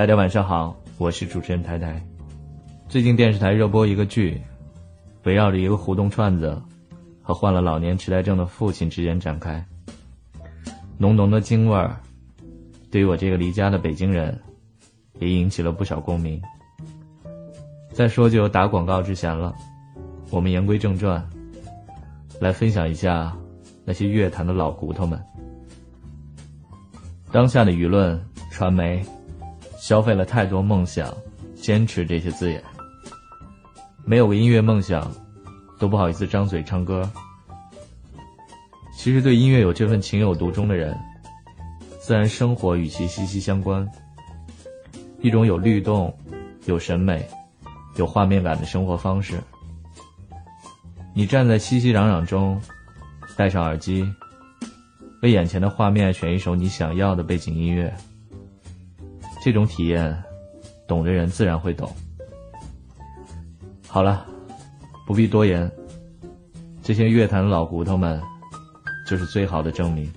大家晚上好，我是主持人台台。最近电视台热播一个剧，围绕着一个胡同串子和患了老年痴呆症的父亲之间展开，浓浓的京味儿，对于我这个离家的北京人，也引起了不少共鸣。再说就有打广告之嫌了，我们言归正传，来分享一下那些乐坛的老骨头们。当下的舆论、传媒。消费了太多梦想、坚持这些字眼，没有个音乐梦想，都不好意思张嘴唱歌。其实对音乐有这份情有独钟的人，自然生活与其息息相关。一种有律动、有审美、有画面感的生活方式。你站在熙熙攘攘中，戴上耳机，为眼前的画面选一首你想要的背景音乐。这种体验，懂的人自然会懂。好了，不必多言，这些乐坛老骨头们，就是最好的证明。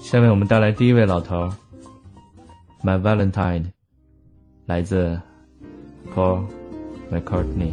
下面我们带来第一位老头，My Valentine，来自 Paul McCartney。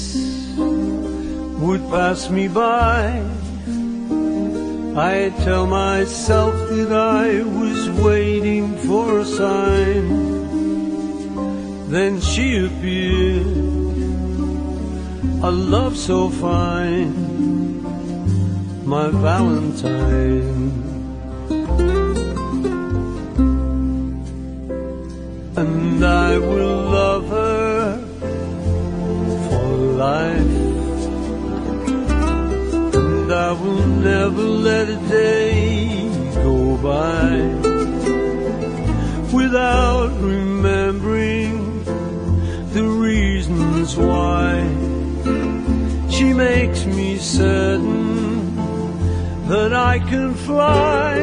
would pass me by. I tell myself that I was waiting for a sign. Then she appeared, a love so fine, my Valentine. I can fly.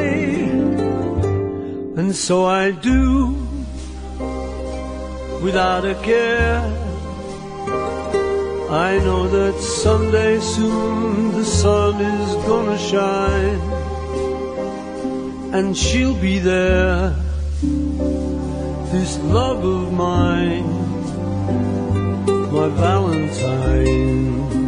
And so I do without a care I know that someday soon the sun is gonna shine and she'll be there. This love of mine, my Valentine.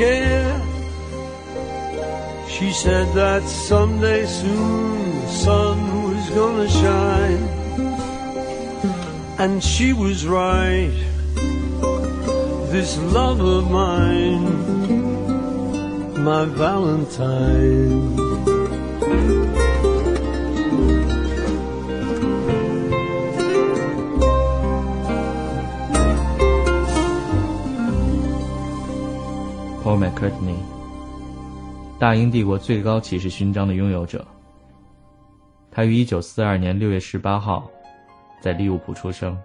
Care. She said that someday soon the sun was gonna shine. And she was right. This love of mine, my Valentine. Paul McCartney，大英帝国最高骑士勋章的拥有者。他于1942年6月18号在利物浦出生，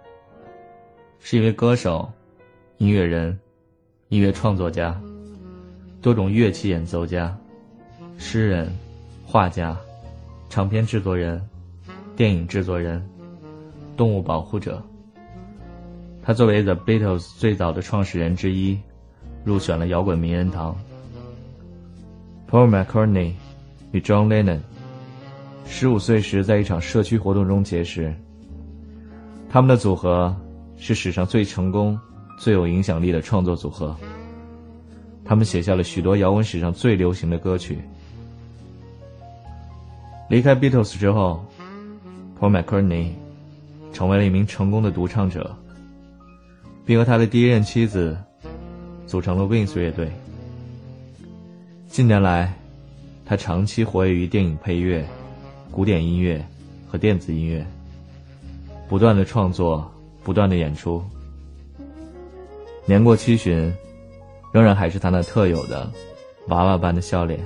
是一位歌手、音乐人、音乐创作家、多种乐器演奏家、诗人、画家、唱片制作人、电影制作人、动物保护者。他作为 The Beatles 最早的创始人之一，入选了摇滚名人堂。Paul McCartney 与 John Lennon 十五岁时在一场社区活动中结识。他们的组合是史上最成功、最有影响力的创作组合。他们写下了许多摇滚史上最流行的歌曲。离开 Beatles 之后，Paul McCartney 成为了一名成功的独唱者，并和他的第一任妻子组成了 Wings 乐队。近年来，他长期活跃于电影配乐、古典音乐和电子音乐。不断的创作，不断的演出。年过七旬，仍然还是他那特有的娃娃般的笑脸，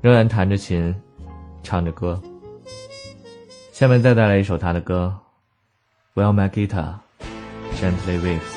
仍然弹着琴，唱着歌。下面再带来一首他的歌，《Well My Guitar Gently Weeps》。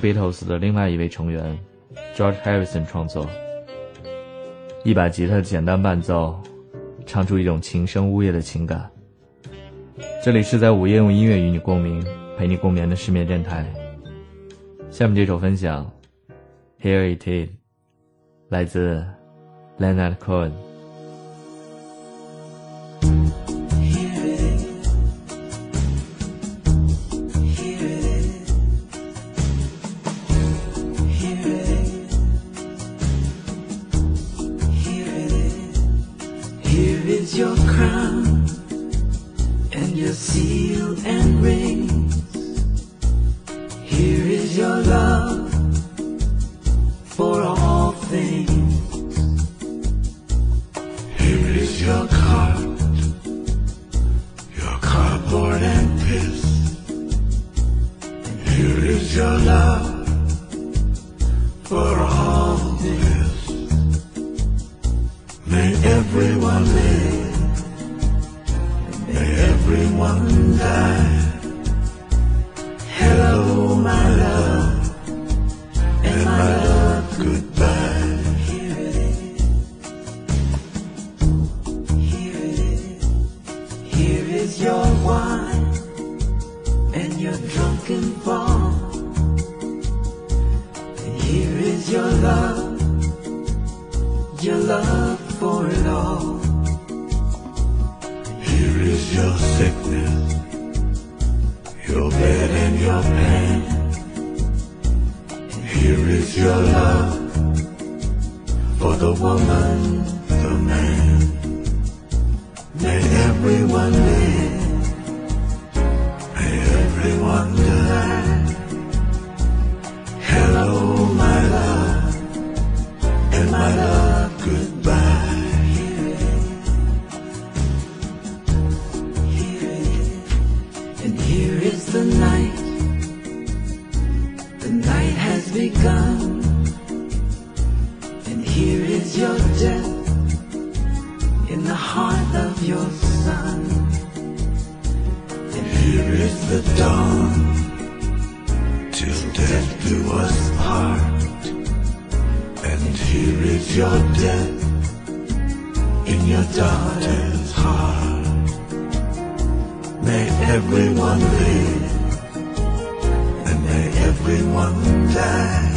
Beatles 的另外一位成员 George Harrison 创作，一把吉他简单伴奏，唱出一种琴声呜咽的情感。这里是在午夜用音乐与你共鸣，陪你共眠的失眠电台。下面这首分享，Here It Is，来自 Leonard Cohen。Cardboard and piss. Here is your love for all this. May everyone live. May everyone die. Hello, my love. Heart of your son. And here is the dawn till death do us part. And here is your death in your daughter's heart. May everyone live and may everyone die.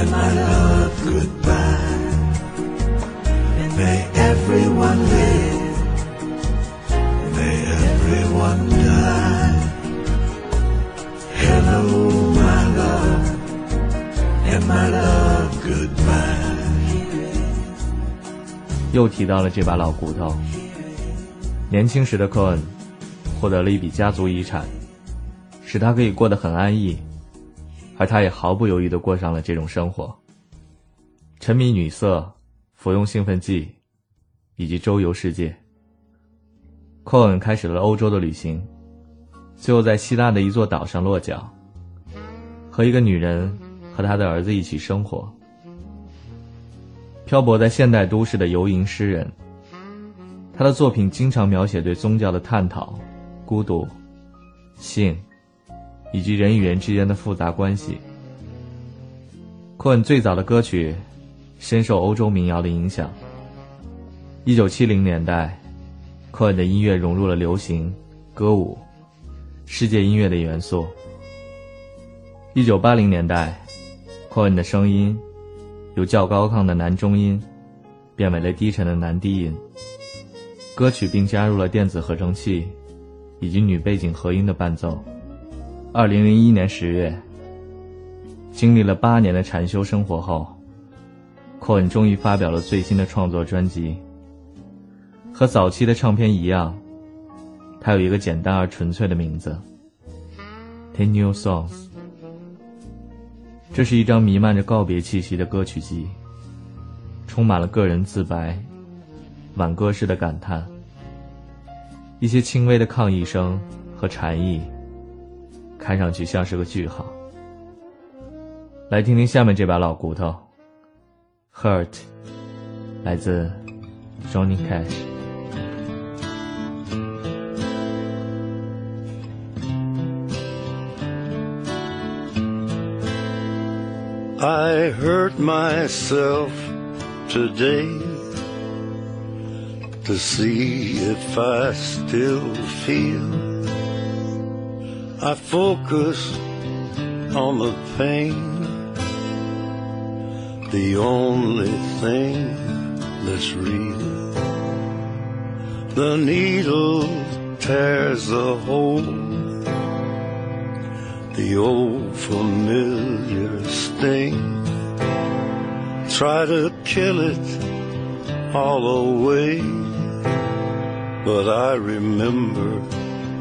And my love, goodbye. And may everyone live May everyone die. Hello, my love, and my love, goodbye. 又提到了这把老骨头。年轻时的科恩获得了一笔家族遗产，使他可以过得很安逸，而他也毫不犹豫地过上了这种生活。沉迷女色，服用兴奋剂，以及周游世界。科恩开始了欧洲的旅行，最后在希腊的一座岛上落脚，和一个女人和他的儿子一起生活。漂泊在现代都市的游吟诗人，他的作品经常描写对宗教的探讨、孤独、性，以及人与人之间的复杂关系。科恩最早的歌曲深受欧洲民谣的影响。一九七零年代，科恩的音乐融入了流行、歌舞、世界音乐的元素。一九八零年代，科恩的声音由较高亢的男中音变为了低沉的男低音。歌曲并加入了电子合成器以及女背景和音的伴奏。二零零一年十月，经历了八年的禅修生活后，科恩终于发表了最新的创作专辑。和早期的唱片一样，它有一个简单而纯粹的名字 “Ten New Songs”。这是一张弥漫着告别气息的歌曲集，充满了个人自白、挽歌式的感叹、一些轻微的抗议声和禅意，看上去像是个句号。来听听下面这把老骨头，《Hurt》，来自 Johnny Cash。I hurt myself today to see if I still feel. I focus on the pain, the only thing that's real. The needle tears a hole the old familiar sting. Try to kill it all away, but I remember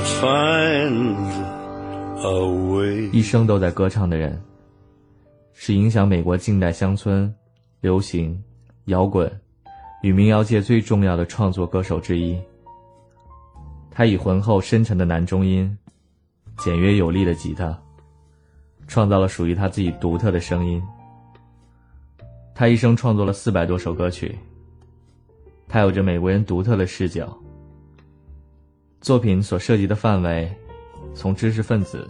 would find a way. 一生都在歌唱的人，是影响美国近代乡村、流行、摇滚与民谣界最重要的创作歌手之一。他以浑厚深沉的男中音、简约有力的吉他，创造了属于他自己独特的声音。他一生创作了四百多首歌曲。他有着美国人独特的视角。作品所涉及的范围，从知识分子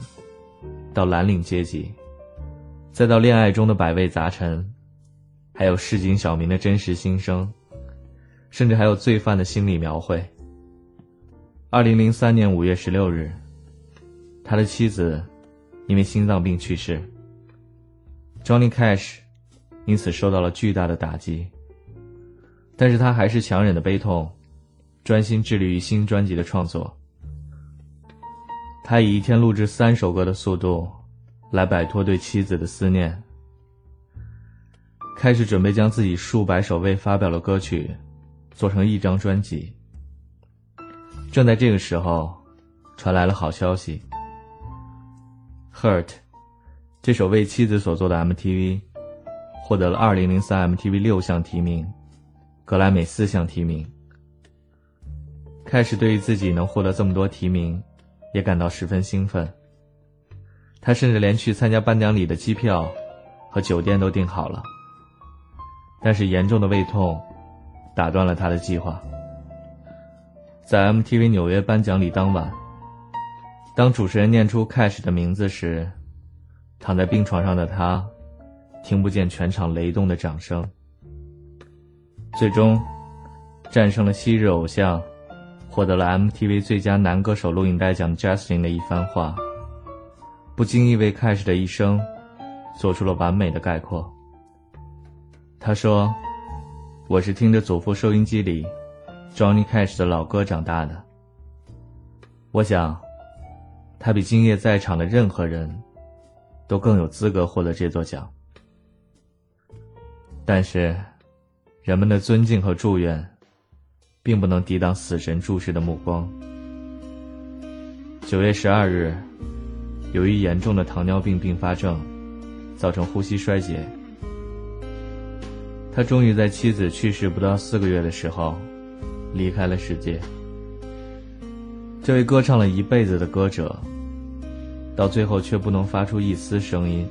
到蓝领阶级，再到恋爱中的百味杂陈，还有市井小民的真实心声，甚至还有罪犯的心理描绘。二零零三年五月十六日，他的妻子因为心脏病去世，Johnny Cash 因此受到了巨大的打击。但是他还是强忍的悲痛，专心致力于新专辑的创作。他以一天录制三首歌的速度，来摆脱对妻子的思念，开始准备将自己数百首未发表的歌曲做成一张专辑。正在这个时候，传来了好消息，《Hurt》这首为妻子所做的 MTV 获得了2003 MTV 六项提名。格莱美四项提名，开始对于自己能获得这么多提名，也感到十分兴奋。他甚至连去参加颁奖礼的机票和酒店都订好了。但是严重的胃痛打断了他的计划。在 MTV 纽约颁奖礼当晚，当主持人念出 Cash 的名字时，躺在病床上的他听不见全场雷动的掌声。最终，战胜了昔日偶像，获得了 MTV 最佳男歌手录影带奖 Justin 的一番话，不经意为 Cash 的一生做出了完美的概括。他说：“我是听着祖父收音机里 Johnny Cash 的老歌长大的。我想，他比今夜在场的任何人都更有资格获得这座奖。但是。”人们的尊敬和祝愿，并不能抵挡死神注视的目光。九月十二日，由于严重的糖尿病并发症，造成呼吸衰竭，他终于在妻子去世不到四个月的时候，离开了世界。这位歌唱了一辈子的歌者，到最后却不能发出一丝声音，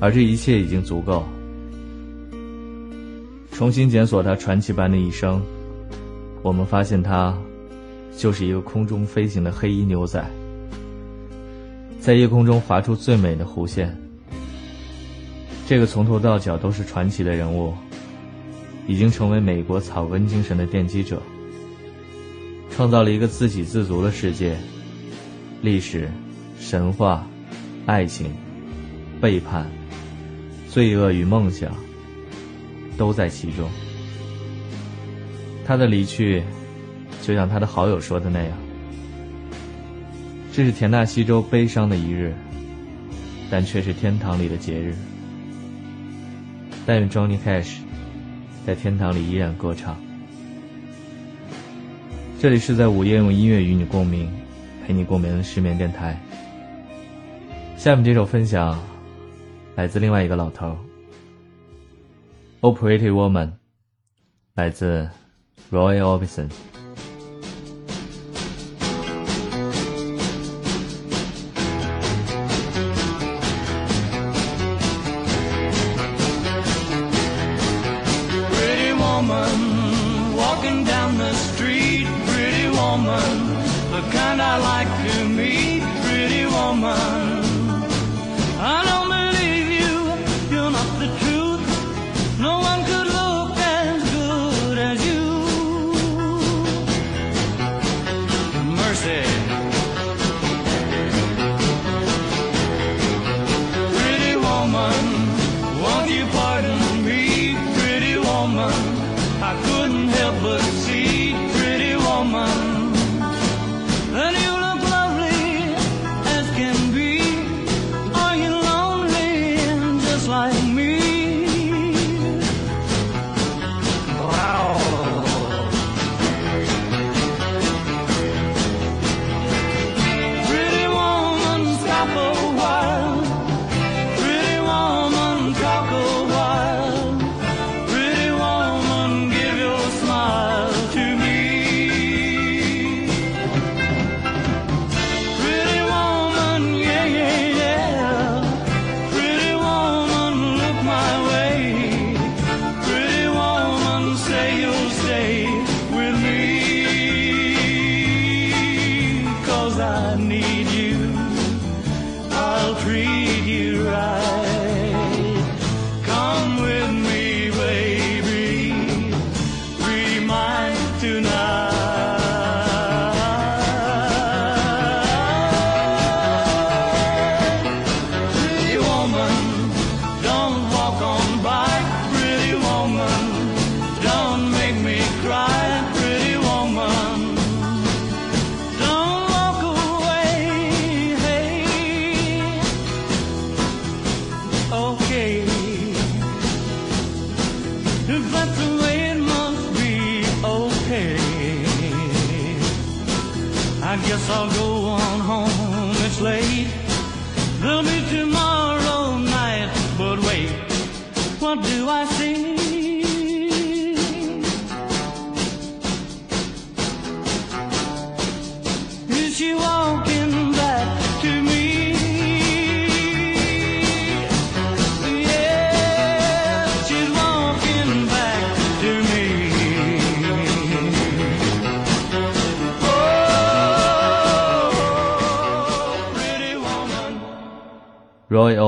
而这一切已经足够。重新检索他传奇般的一生，我们发现他就是一个空中飞行的黑衣牛仔，在夜空中划出最美的弧线。这个从头到脚都是传奇的人物，已经成为美国草根精神的奠基者，创造了一个自给自足的世界。历史、神话、爱情、背叛、罪恶与梦想。都在其中。他的离去，就像他的好友说的那样，这是田纳西州悲伤的一日，但却是天堂里的节日。但愿 Johnny Cash 在天堂里依然歌唱。这里是在午夜用音乐与你共鸣，陪你共鸣的失眠电台。下面这首分享来自另外一个老头。Oh Pretty Woman，来自 Roy Orbison。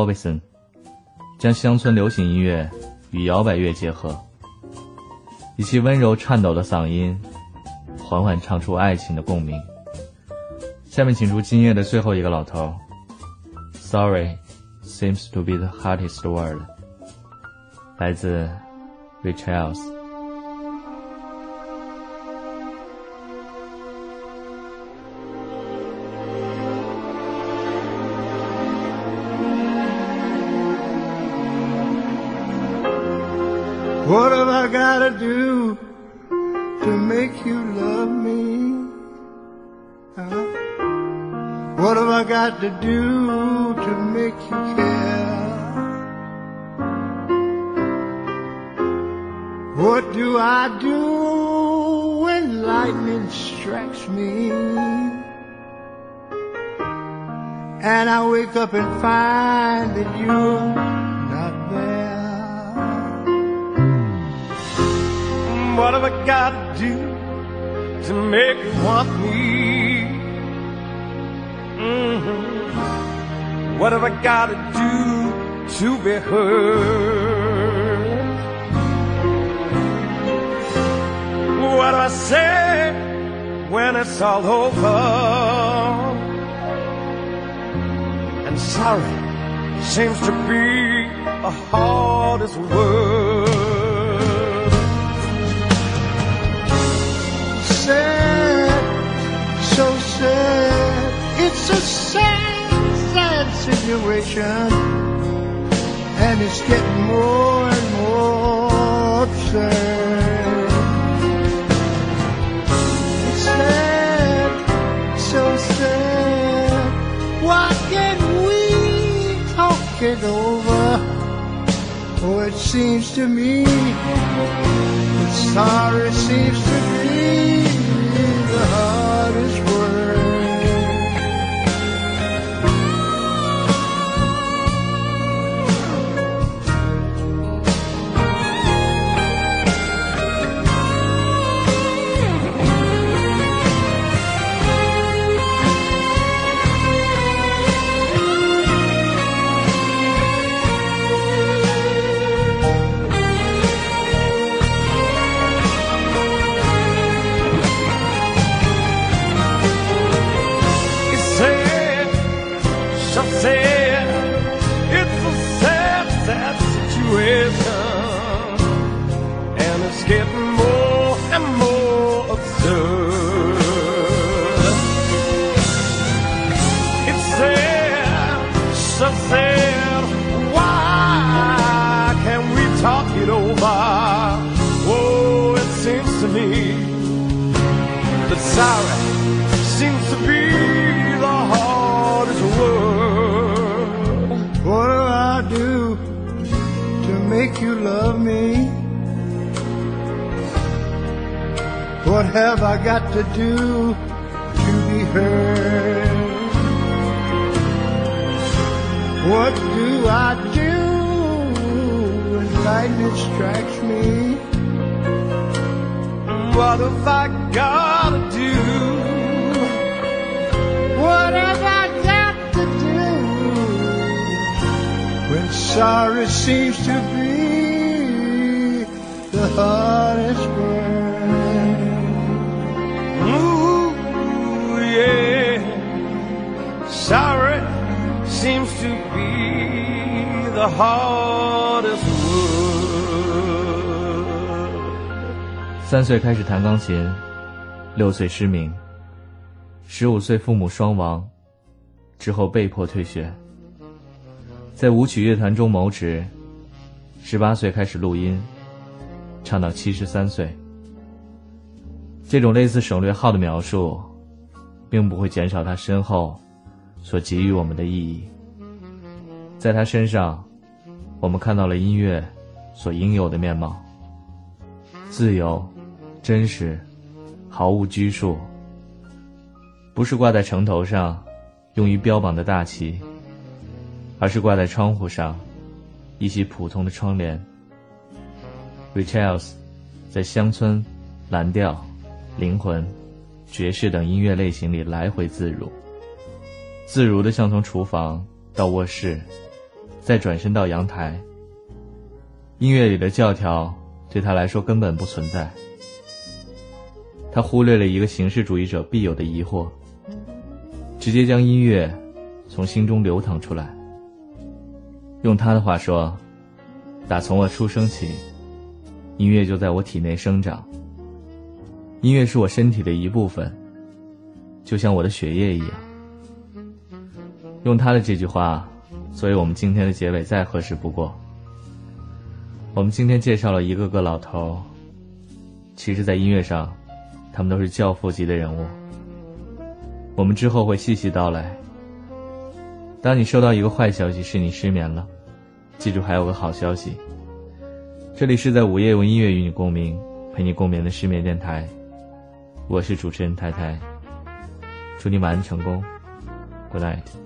Robinson 将乡村流行音乐与摇摆乐结合，以其温柔颤抖的嗓音，缓缓唱出爱情的共鸣。下面请出今夜的最后一个老头，Sorry seems to be the hardest word，来自 Richels gotta do to make you love me? Huh? What have I got to do to make you care? What do I do when lightning strikes me? And I wake up and find that you're What have I got to do to make you want me? hmm What have I got to do to be heard? What do I say when it's all over? And sorry seems to be the hardest word. Sad, so sad. It's a sad, sad situation. And it's getting more and more absurd. It's sad, so sad. Why can't we talk it over? Oh, it seems to me that sorry seems to when lightning strikes me? What have I gotta do? What have I got to do when sorry seems to be the hardest word? Ooh, yeah. Sorry seems to be the hardest 三岁开始弹钢琴，六岁失明，十五岁父母双亡，之后被迫退学，在舞曲乐团中谋职，十八岁开始录音，唱到七十三岁。这种类似省略号的描述，并不会减少它身后所给予我们的意义。在他身上，我们看到了音乐所应有的面貌：自由、真实、毫无拘束。不是挂在城头上，用于标榜的大旗，而是挂在窗户上，一袭普通的窗帘。Richels 在乡村、蓝调、灵魂、爵士等音乐类型里来回自如，自如的像从厨房到卧室。再转身到阳台，音乐里的教条对他来说根本不存在。他忽略了一个形式主义者必有的疑惑，直接将音乐从心中流淌出来。用他的话说，打从我出生起，音乐就在我体内生长。音乐是我身体的一部分，就像我的血液一样。用他的这句话。所以我们今天的结尾再合适不过。我们今天介绍了一个个老头，其实，在音乐上，他们都是教父级的人物。我们之后会细细道来。当你收到一个坏消息，是你失眠了，记住还有个好消息。这里是在午夜用音乐与你共鸣，陪你共眠的失眠电台，我是主持人太太。祝你晚安成功，Good night。